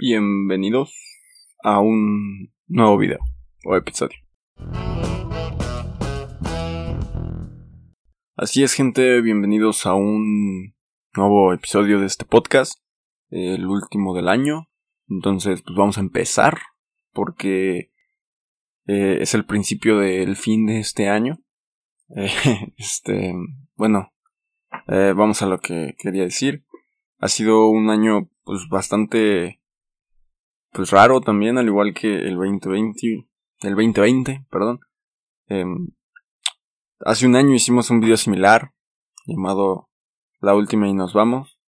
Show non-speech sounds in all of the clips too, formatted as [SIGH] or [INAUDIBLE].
Bienvenidos a un nuevo video o episodio. Así es gente, bienvenidos a un nuevo episodio de este podcast, el último del año. Entonces, pues vamos a empezar porque eh, es el principio del fin de este año. [LAUGHS] Este, bueno, eh, vamos a lo que quería decir. Ha sido un año pues bastante pues raro también, al igual que el 2020, el 2020, perdón. Em, hace un año hicimos un video similar llamado La última y nos vamos.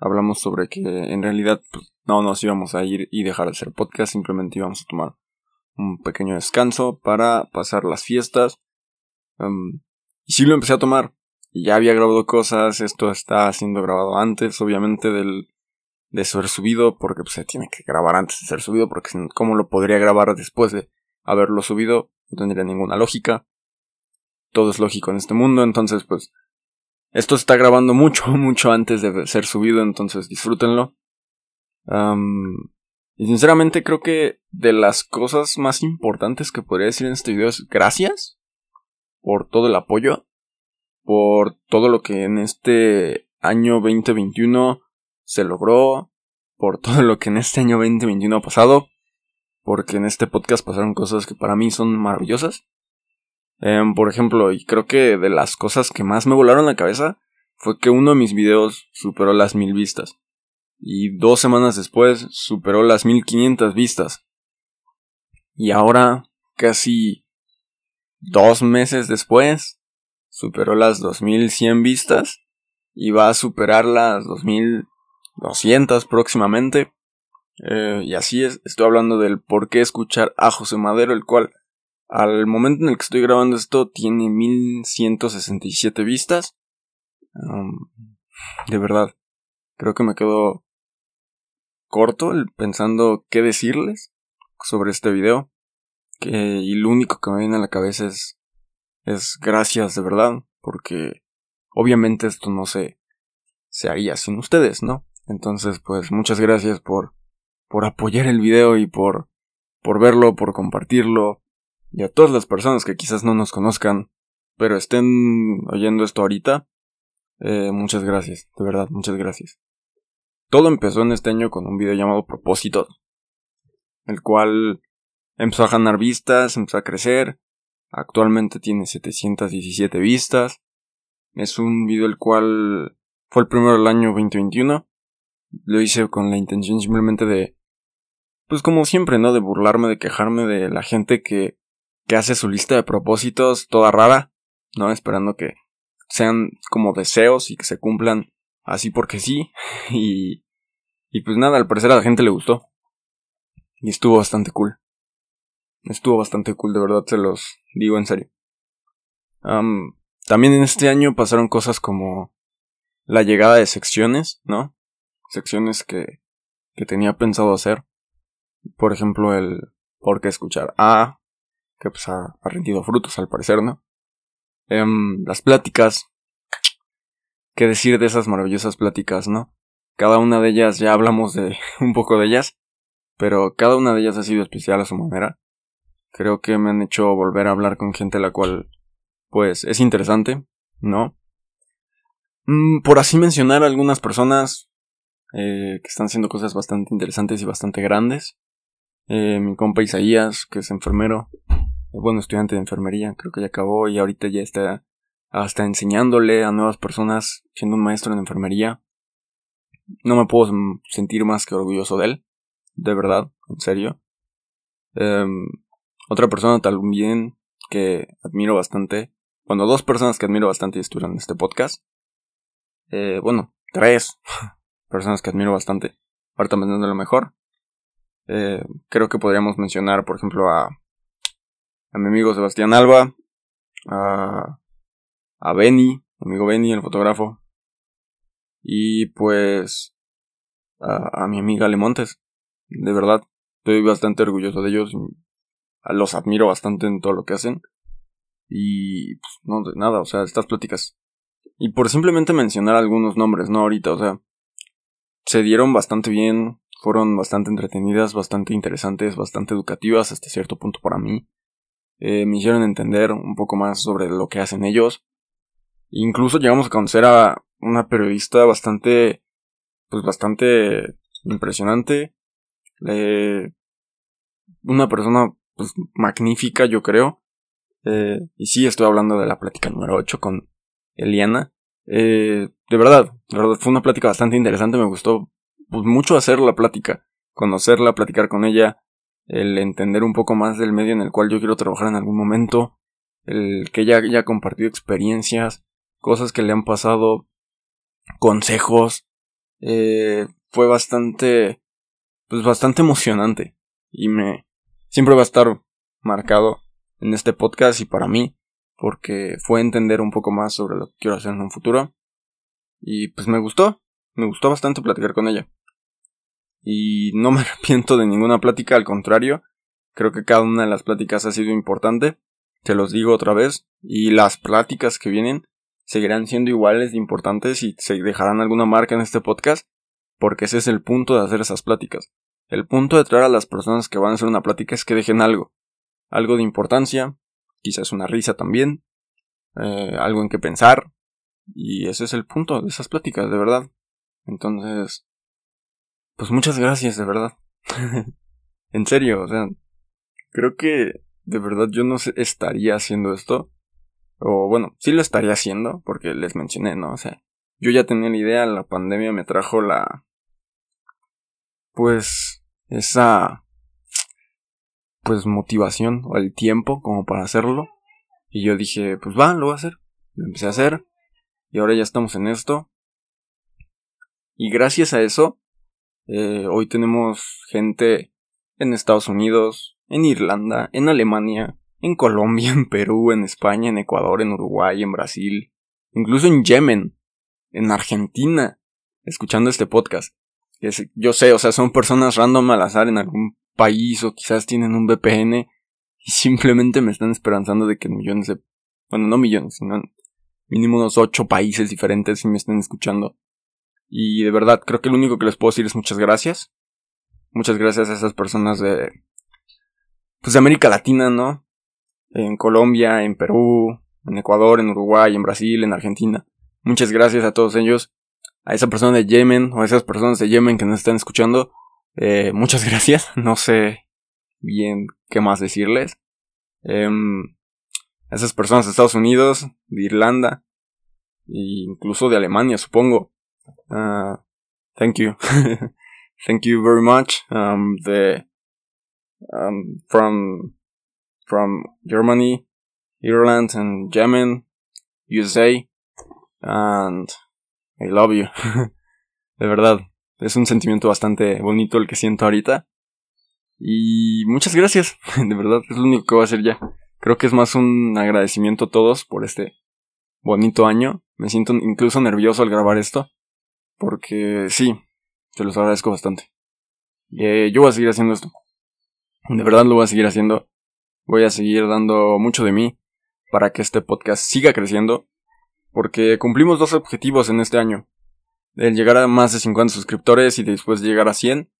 Hablamos sobre que en realidad pues, no nos íbamos a ir y dejar de hacer podcast, simplemente íbamos a tomar un pequeño descanso para pasar las fiestas. Em, y sí lo empecé a tomar. Ya había grabado cosas, esto está siendo grabado antes, obviamente, del, de ser subido, porque pues, se tiene que grabar antes de ser subido, porque ¿cómo lo podría grabar después de haberlo subido? No tendría ninguna lógica. Todo es lógico en este mundo, entonces pues esto se está grabando mucho, [LAUGHS] mucho antes de ser subido, entonces disfrútenlo. y sinceramente creo que de las cosas más importantes que podría decir en este video es gracias por todo el apoyo, por todo lo que en este año 2021 se logró, por todo lo que en este año 2021 ha pasado, porque en este podcast pasaron cosas que para mí son maravillosas. Em, por ejemplo, y creo que de las cosas que más me volaron la cabeza fue que uno de mis videos superó las mil vistas. Y dos semanas después superó las 1500 vistas. Y ahora, casi dos meses después, superó las 2100 vistas y va a superar las 2200 próximamente. Eh, y así es, estoy hablando del por qué escuchar a José Madero, el cual al momento en el que estoy grabando esto tiene 1167 vistas. de verdad, creo que me quedo corto pensando qué decirles sobre este video y lo único que me viene a la cabeza es, es gracias de verdad, porque obviamente esto no se, se haría sin ustedes, ¿no? Entonces, pues muchas gracias por, por apoyar el video y por, por verlo, por compartirlo, y a todas las personas que quizás no nos conozcan, pero estén oyendo esto ahorita, eh, muchas gracias, de verdad, muchas gracias. Todo empezó en este año con un video llamado Propósito, el cual Empezó a ganar vistas, empezó a crecer. Actualmente tiene 717 vistas. Es un video el cual fue el primero del año 2021. Lo hice con la intención simplemente de, pues como siempre, ¿no? De burlarme, de quejarme de la gente que, que hace su lista de propósitos toda rara, ¿no? Esperando que sean como deseos y que se cumplan así porque sí. [LAUGHS] Y, y pues nada, al parecer a la gente le gustó. Y estuvo bastante cool. Estuvo bastante cool, de verdad, se los digo en serio. también en este año pasaron cosas como la llegada de secciones, ¿no? Secciones que, que tenía pensado hacer. Por ejemplo, el por qué escuchar A, que pues ha, rendido frutos al parecer, ¿no? Em, las pláticas. ¿Qué decir de esas maravillosas pláticas, no? Cada una de ellas, ya hablamos de [LAUGHS] un poco de ellas, pero cada una de ellas ha sido especial a su manera. Creo que me han hecho volver a hablar con gente la cual, pues, es interesante, ¿no? Mm, por así mencionar algunas personas eh, que están haciendo cosas bastante interesantes y bastante grandes. Eh, mi compa Isaías, que es enfermero, eh, bueno, estudiante de enfermería, creo que ya acabó y ahorita ya está hasta enseñándole a nuevas personas, siendo un maestro en enfermería. No me puedo sentir más que orgulloso de él, de verdad, en serio. Eh, otra persona también que admiro bastante, bueno, dos personas que admiro bastante y estuvieron en este podcast. Eh, bueno, tres [LAUGHS] personas que admiro bastante. Ahorita me lo mejor. Eh, creo que podríamos mencionar, por ejemplo, a, a mi amigo Sebastián Alba, a, a Benny, amigo Benny, el fotógrafo, y pues a, mi amiga Lemontes. De verdad, estoy bastante orgulloso de ellos los admiro bastante en todo lo que hacen. Y pues no, de nada, o sea, estas pláticas. Y por simplemente mencionar algunos nombres, ¿no? Ahorita, o sea, se dieron bastante bien, fueron bastante entretenidas, bastante interesantes, bastante educativas hasta cierto punto para mí. Eh, me hicieron entender un poco más sobre lo que hacen ellos. Incluso llegamos a conocer a una periodista bastante, pues bastante impresionante. Eh, una persona pues, magnífica, yo creo. Eh, y sí, estoy hablando de la plática número 8 con Eliana. Eh, de verdad, de verdad, fue una plática bastante interesante, me gustó pues, mucho hacer la plática, conocerla, platicar con ella, el entender un poco más del medio en el cual yo quiero trabajar en algún momento, el que ella haya compartido experiencias, cosas que le han pasado, consejos, eh, fue bastante, pues bastante emocionante y me, siempre va a estar marcado en este podcast y para mí, porque fue entender un poco más sobre lo que quiero hacer en un futuro y pues me gustó, me gustó bastante platicar con ella. Y no me [LAUGHS] arrepiento de ninguna plática, al contrario, creo que cada una de las pláticas ha sido importante, te los digo otra vez, y las pláticas que vienen seguirán siendo iguales de importantes y se dejarán alguna marca en este podcast, porque ese es el punto de hacer esas pláticas. El punto de traer a las personas que van a hacer una plática es que dejen algo, algo de importancia, quizás una risa también, eh, algo en que pensar, y ese es el punto de esas pláticas, de verdad. Entonces, pues muchas gracias, de verdad. [LAUGHS] en serio, o sea, creo que de verdad yo no estaría haciendo esto. O bueno, sí lo estaría haciendo, porque les mencioné, ¿no? O sea, yo ya tenía la idea, la pandemia me trajo la... Pues esa... Pues motivación o el tiempo como para hacerlo. Y yo dije, pues va, lo voy a hacer. Lo empecé a hacer. Y ahora ya estamos en esto. Y gracias a eso, eh, hoy tenemos gente en Estados Unidos, en Irlanda, en Alemania, en Colombia, [LAUGHS] en Perú, en España, en Ecuador, en Uruguay, en Brasil, incluso en Yemen, en Argentina, escuchando este podcast. Yo sé, o sea, son personas random al azar en algún país o quizás tienen un VPN y [LAUGHS] simplemente me están esperanzando de que millones de... Bueno, no millones, sino mínimo unos ocho países diferentes y me estén escuchando. Y de verdad, creo que lo único que les puedo decir es muchas gracias. Muchas gracias a esas personas de. Pues de América Latina, ¿no? En Colombia, en Perú, en Ecuador, en Uruguay, en Brasil, en Argentina. Muchas gracias a todos ellos. A esa persona de Yemen o a esas personas de Yemen que nos están escuchando. Eh, muchas [LAUGHS] gracias. No sé bien qué más decirles. Em, esas personas de Estados Unidos, de Irlanda, e incluso de Alemania, supongo. Uh, thank you. [LAUGHS] thank you very much. Um, the um, from from Germany, Ireland, and Yemen, USA, and I love you. [LAUGHS] de verdad, es un sentimiento bastante bonito el que siento ahorita. Y muchas gracias, [LAUGHS] de verdad, es lo único que voy a hacer ya. Creo que es más un agradecimiento a todos por este bonito año. Me siento incluso nervioso al grabar esto. Porque sí, te los agradezco bastante. Eh, yo voy a seguir haciendo esto. De verdad lo voy a seguir haciendo. Voy a seguir dando mucho de mí para que este podcast siga creciendo. Porque cumplimos dos objetivos en este año. El llegar a más de 50 suscriptores y después llegar a 100.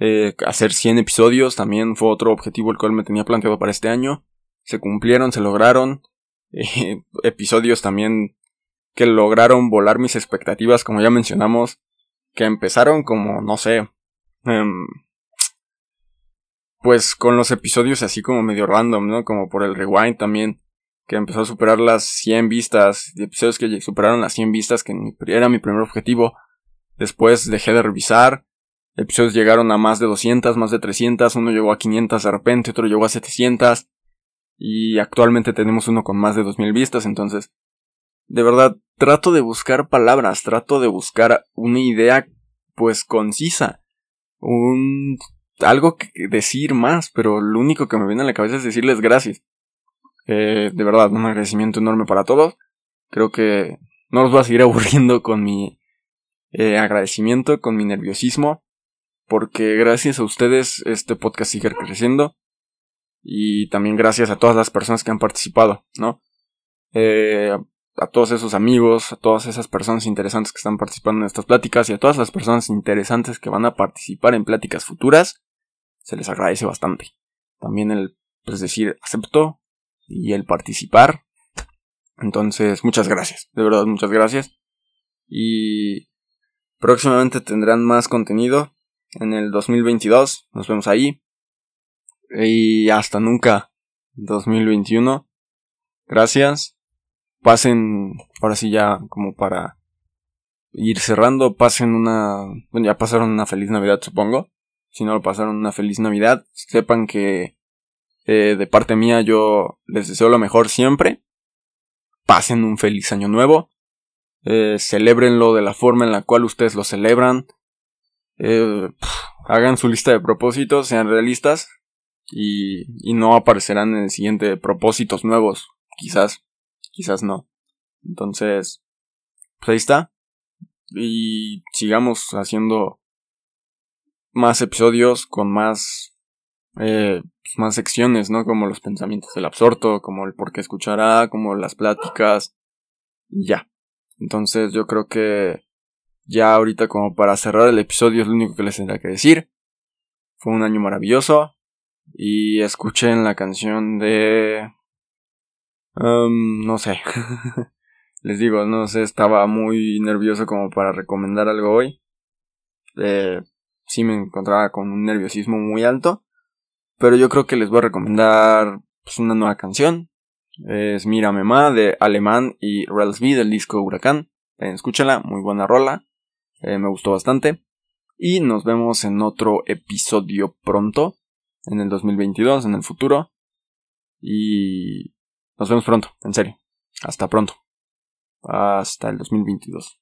Eh, hacer 100 episodios también fue otro objetivo el cual me tenía planteado para este año. Se cumplieron, se lograron. Eh, [LAUGHS] episodios también que lograron volar mis expectativas, como ya mencionamos, que empezaron como, no sé, em, pues con los episodios así como medio random, ¿no? Como por el rewind también, que empezó a superar las 100 vistas, episodios que superaron las 100 vistas, que era mi primer objetivo. Después dejé de revisar, episodios llegaron a más de 200, más de 300, uno llegó a 500 de repente, otro llegó a 700, y actualmente tenemos uno con más de 2000 vistas, entonces, de verdad, trato de buscar palabras, trato de buscar una idea pues concisa, un algo que decir más, pero lo único que me viene a la cabeza es decirles gracias. Eh, de verdad, un agradecimiento enorme para todos. Creo que no los voy a seguir [LAUGHS] aburriendo con mi eh, agradecimiento, con mi nerviosismo, porque gracias a ustedes este podcast sigue creciendo y también gracias a todas las personas que han participado, ¿no? Eh, a todos esos amigos, a todas esas personas interesantes que están participando en estas pláticas y a todas las personas interesantes que van a participar en pláticas futuras, se les agradece bastante. También el, pues decir, acepto y el participar. Entonces, muchas gracias, de verdad, muchas gracias. Y próximamente tendrán más contenido en el 2022. Nos vemos ahí. Y hasta nunca 2021. Gracias. Pasen, ahora sí ya como para ir cerrando, pasen una, bueno, ya pasaron una feliz Navidad supongo. Si no lo pasaron una feliz Navidad, sepan que eh, de parte mía yo les deseo lo mejor siempre. Pasen un feliz año nuevo. Eh, celebrenlo de la forma en la cual ustedes lo celebran. Eh, hagan su lista de propósitos, sean realistas y, y no aparecerán en el siguiente propósitos nuevos, quizás, quizás no. Entonces, pues ahí está. Y sigamos haciendo más episodios con más, eh, pues más secciones, ¿no? Como los pensamientos del absorto, como el por qué escuchará, como las pláticas. Y ya. Entonces yo creo que ya ahorita como para cerrar el episodio es lo único que les tendría que decir. Fue un año maravilloso. Y escuchen la canción de... Um, no sé. [LAUGHS] Les digo, no sé, estaba muy nervioso como para recomendar algo hoy. Eh, sí me encontraba con un nerviosismo muy alto. Pero yo creo que les voy a recomendar pues, una nueva canción. Es Mira Mema de Alemán y Relsby del disco Huracán. Eh, escúchala, muy buena rola. Eh, me gustó bastante. Y nos vemos en otro episodio pronto. En el 2022, en el futuro. Y nos vemos pronto, en serio. Hasta pronto. Hasta el 2022.